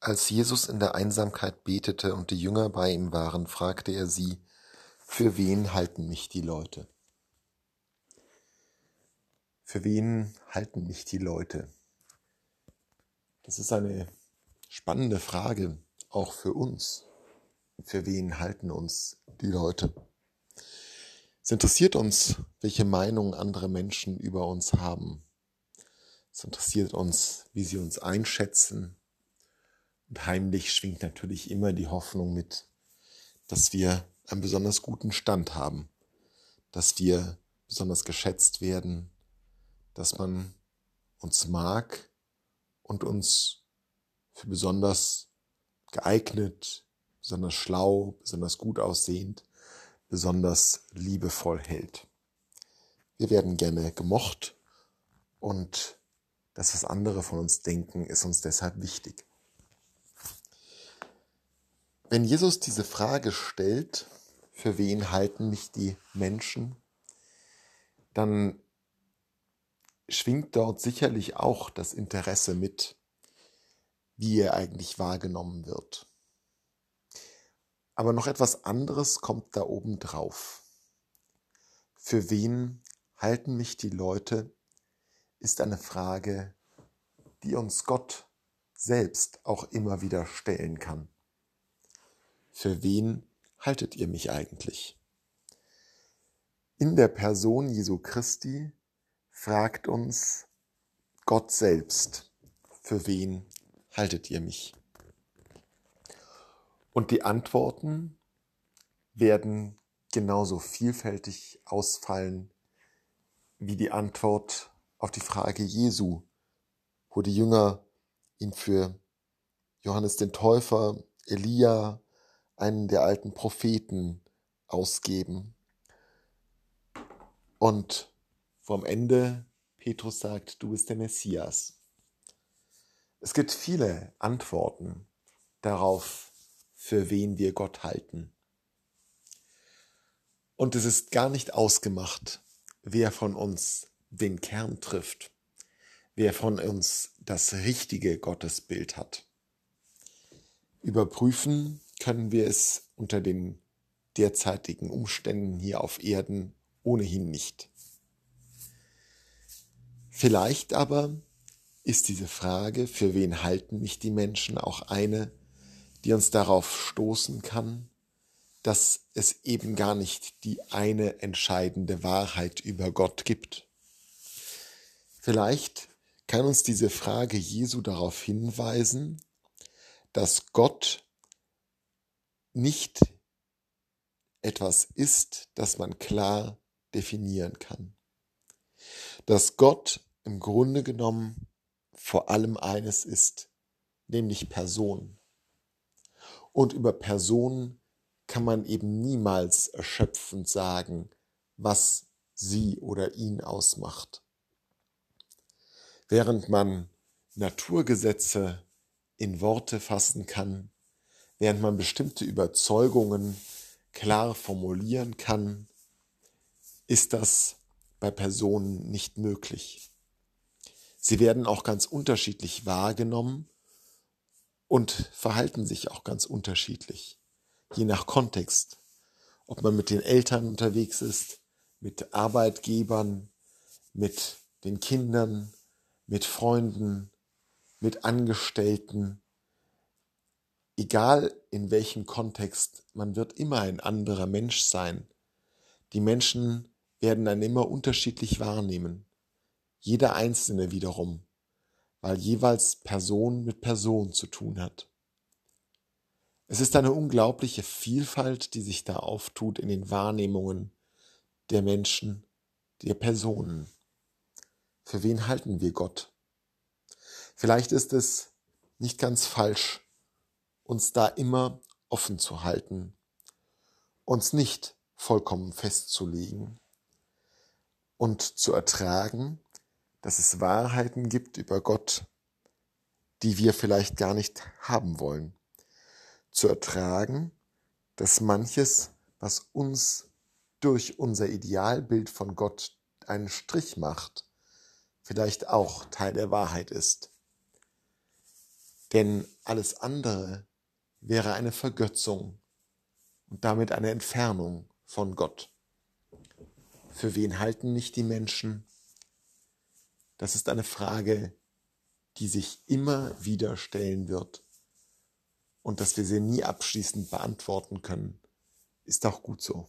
Als Jesus in der Einsamkeit betete und die Jünger bei ihm waren, fragte er sie, für wen halten mich die Leute? Für wen halten mich die Leute? Das ist eine spannende Frage, auch für uns. Für wen halten uns die Leute? Es interessiert uns, welche Meinung andere Menschen über uns haben. Es interessiert uns, wie sie uns einschätzen, und heimlich schwingt natürlich immer die Hoffnung mit, dass wir einen besonders guten Stand haben, dass wir besonders geschätzt werden, dass man uns mag und uns für besonders geeignet, besonders schlau, besonders gut aussehend, besonders liebevoll hält. Wir werden gerne gemocht und das, was andere von uns denken, ist uns deshalb wichtig. Wenn Jesus diese Frage stellt, für wen halten mich die Menschen, dann schwingt dort sicherlich auch das Interesse mit, wie er eigentlich wahrgenommen wird. Aber noch etwas anderes kommt da oben drauf. Für wen halten mich die Leute, ist eine Frage, die uns Gott selbst auch immer wieder stellen kann. Für wen haltet ihr mich eigentlich? In der Person Jesu Christi fragt uns Gott selbst, für wen haltet ihr mich? Und die Antworten werden genauso vielfältig ausfallen wie die Antwort auf die Frage Jesu, wo die Jünger ihn für Johannes den Täufer, Elia, einen der alten Propheten ausgeben. Und vom Ende Petrus sagt, du bist der Messias. Es gibt viele Antworten darauf, für wen wir Gott halten. Und es ist gar nicht ausgemacht, wer von uns den Kern trifft, wer von uns das richtige Gottesbild hat. Überprüfen können wir es unter den derzeitigen Umständen hier auf Erden ohnehin nicht. Vielleicht aber ist diese Frage, für wen halten mich die Menschen, auch eine, die uns darauf stoßen kann, dass es eben gar nicht die eine entscheidende Wahrheit über Gott gibt. Vielleicht kann uns diese Frage Jesu darauf hinweisen, dass Gott nicht etwas ist, das man klar definieren kann. Dass Gott im Grunde genommen vor allem eines ist, nämlich Person. Und über Personen kann man eben niemals erschöpfend sagen, was sie oder ihn ausmacht. Während man Naturgesetze in Worte fassen kann, während man bestimmte Überzeugungen klar formulieren kann, ist das bei Personen nicht möglich. Sie werden auch ganz unterschiedlich wahrgenommen und verhalten sich auch ganz unterschiedlich, je nach Kontext. Ob man mit den Eltern unterwegs ist, mit Arbeitgebern, mit den Kindern, mit Freunden, mit Angestellten, egal in welchem Kontext, man wird immer ein anderer Mensch sein. Die Menschen werden dann immer unterschiedlich wahrnehmen. Jeder Einzelne wiederum, weil jeweils Person mit Person zu tun hat. Es ist eine unglaubliche Vielfalt, die sich da auftut in den Wahrnehmungen der Menschen, der Personen. Für wen halten wir Gott? Vielleicht ist es nicht ganz falsch, uns da immer offen zu halten, uns nicht vollkommen festzulegen und zu ertragen, dass es Wahrheiten gibt über Gott, die wir vielleicht gar nicht haben wollen. Zu ertragen, dass manches, was uns durch unser Idealbild von Gott einen Strich macht, vielleicht auch Teil der Wahrheit ist. Denn alles andere wäre eine Vergötzung und damit eine Entfernung von Gott. Für wen halten nicht die Menschen? Das ist eine Frage, die sich immer wieder stellen wird. Und dass wir sie nie abschließend beantworten können, ist auch gut so.